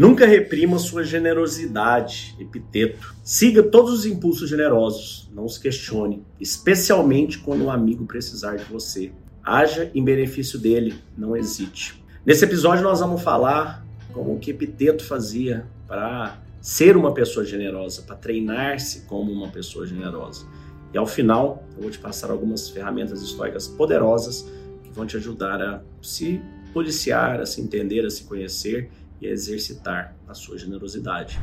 Nunca reprima sua generosidade, epiteto. Siga todos os impulsos generosos, não os questione, especialmente quando um amigo precisar de você. Haja em benefício dele, não hesite. Nesse episódio nós vamos falar como o que Epiteto fazia para ser uma pessoa generosa, para treinar-se como uma pessoa generosa. E ao final, eu vou te passar algumas ferramentas históricas poderosas que vão te ajudar a se policiar, a se entender, a se conhecer e a exercitar a sua generosidade.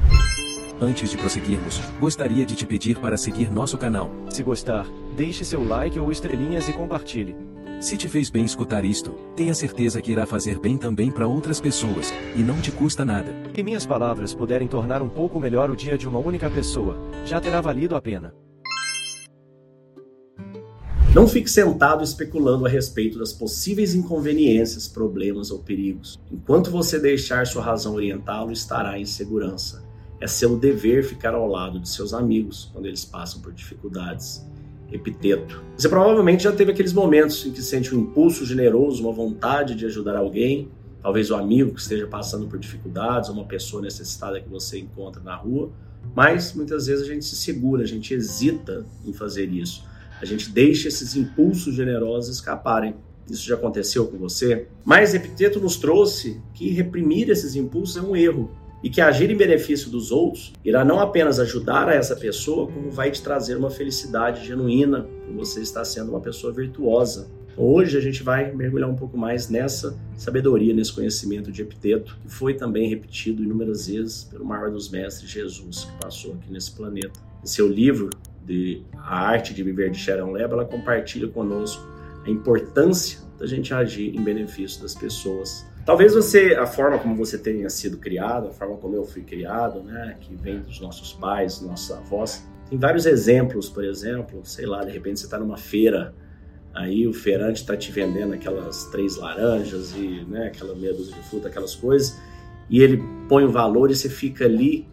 Antes de prosseguirmos, gostaria de te pedir para seguir nosso canal. Se gostar, deixe seu like ou estrelinhas e compartilhe. Se te fez bem escutar isto, tenha certeza que irá fazer bem também para outras pessoas, e não te custa nada. Que minhas palavras puderem tornar um pouco melhor o dia de uma única pessoa, já terá valido a pena. Não fique sentado especulando a respeito das possíveis inconveniências, problemas ou perigos. Enquanto você deixar sua razão orientá-lo, estará em segurança. É seu dever ficar ao lado de seus amigos quando eles passam por dificuldades epiteto. Você provavelmente já teve aqueles momentos em que sente um impulso generoso, uma vontade de ajudar alguém, talvez o um amigo que esteja passando por dificuldades, uma pessoa necessitada que você encontra na rua, mas muitas vezes a gente se segura, a gente hesita em fazer isso. A gente deixa esses impulsos generosos escaparem. Isso já aconteceu com você? Mas Epiteto nos trouxe que reprimir esses impulsos é um erro e que agir em benefício dos outros irá não apenas ajudar a essa pessoa, como vai te trazer uma felicidade genuína, por você estar sendo uma pessoa virtuosa. Hoje a gente vai mergulhar um pouco mais nessa sabedoria, nesse conhecimento de Epiteto, que foi também repetido inúmeras vezes pelo maior dos mestres, Jesus, que passou aqui nesse planeta. Em seu livro, de A Arte de Viver de Sharon Leba, ela compartilha conosco a importância da gente agir em benefício das pessoas. Talvez você, a forma como você tenha sido criado, a forma como eu fui criado, né, que vem dos nossos pais, nossos avós, tem vários exemplos, por exemplo, sei lá, de repente você está numa feira, aí o feirante está te vendendo aquelas três laranjas e né, aquela meia dúzia de fruta, aquelas coisas, e ele põe o valor e você fica ali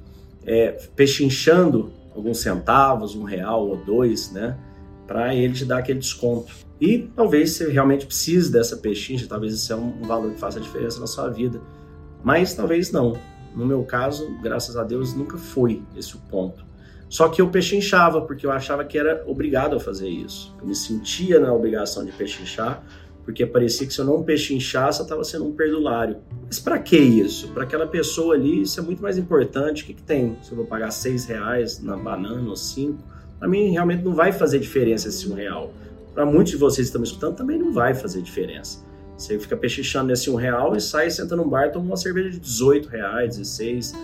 é, pechinchando alguns centavos, um real ou dois, né, para ele te dar aquele desconto. E talvez você realmente precise dessa pechincha, talvez isso é um valor que faça diferença na sua vida. Mas talvez não. No meu caso, graças a Deus, nunca foi esse o ponto. Só que eu pechinchava, porque eu achava que era obrigado a fazer isso. Eu me sentia na obrigação de pechinchar, porque parecia que se eu não pechinchasse, eu estava sendo um perdulário. Mas para que isso? Para aquela pessoa ali, isso é muito mais importante. O que, que tem? Se eu vou pagar seis reais na banana ou cinco, para mim realmente não vai fazer diferença esse um real para muitos de vocês que estão me escutando, também não vai fazer diferença. Você fica pechichando nesse um real e sai, senta num bar, toma uma cerveja de 18 reais, 16,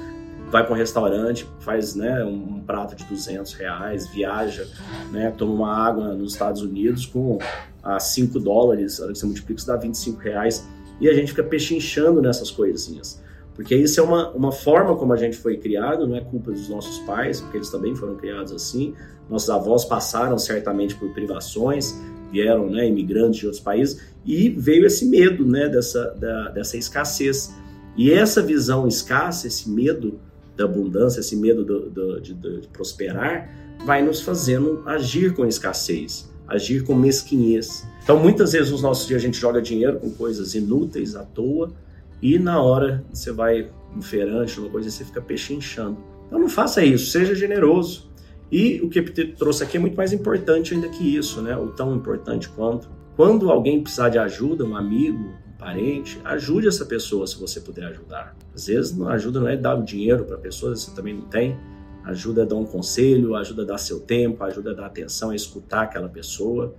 vai para um restaurante, faz né, um prato de 200 reais, viaja, né, toma uma água nos Estados Unidos com a 5 dólares, a hora que você multiplica, isso dá 25 reais, e a gente fica pechinchando nessas coisinhas. Porque isso é uma, uma forma como a gente foi criado, não é culpa dos nossos pais, porque eles também foram criados assim. Nossos avós passaram certamente por privações, vieram né, imigrantes de outros países, e veio esse medo né, dessa, da, dessa escassez. E essa visão escassa, esse medo da abundância, esse medo do, do, de, de prosperar, vai nos fazendo agir com escassez, agir com mesquinhez. Então, muitas vezes nos nossos dias a gente joga dinheiro com coisas inúteis à toa, e na hora você vai no feirante, uma coisa, você fica pechinchando. Então não faça isso, seja generoso. E o que eu trouxe aqui é muito mais importante ainda que isso, né? Ou tão importante quanto. Quando alguém precisar de ajuda, um amigo, parente, ajude essa pessoa se você puder ajudar. Às vezes a ajuda não é dar o dinheiro para a pessoa, você também não tem. Ajuda a dar um conselho, ajuda a dar seu tempo, ajuda a dar atenção, a escutar aquela pessoa.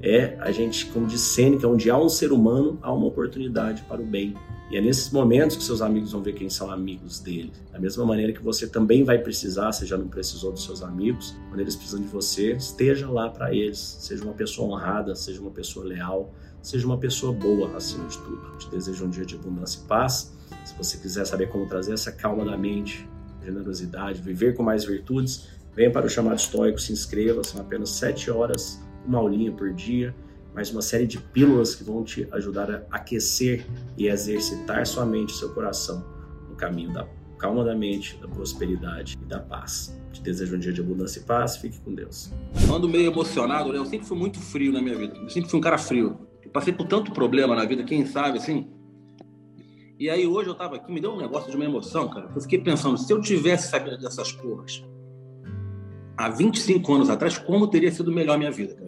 É a gente, como diz Sêneca, onde há um ser humano, há uma oportunidade para o bem. E é nesses momentos que seus amigos vão ver quem são amigos dele. Da mesma maneira que você também vai precisar, se já não precisou dos seus amigos, quando eles precisam de você, esteja lá para eles. Seja uma pessoa honrada, seja uma pessoa leal, seja uma pessoa boa acima de tudo. Te desejo um dia de abundância e paz. Se você quiser saber como trazer essa calma da mente, generosidade, viver com mais virtudes, venha para o chamado estoico, se inscreva, são apenas sete horas, uma aulinha por dia mas uma série de pílulas que vão te ajudar a aquecer e exercitar sua mente e seu coração no caminho da calma da mente, da prosperidade e da paz. Te desejo um dia de abundância e paz. Fique com Deus. Ando meio emocionado, né? Eu sempre fui muito frio na minha vida. Eu sempre fui um cara frio. Eu passei por tanto problema na vida, quem sabe, assim. E aí hoje eu tava aqui, me deu um negócio de uma emoção, cara. Eu fiquei pensando, se eu tivesse sabido dessas porras há 25 anos atrás, como teria sido melhor a minha vida, cara?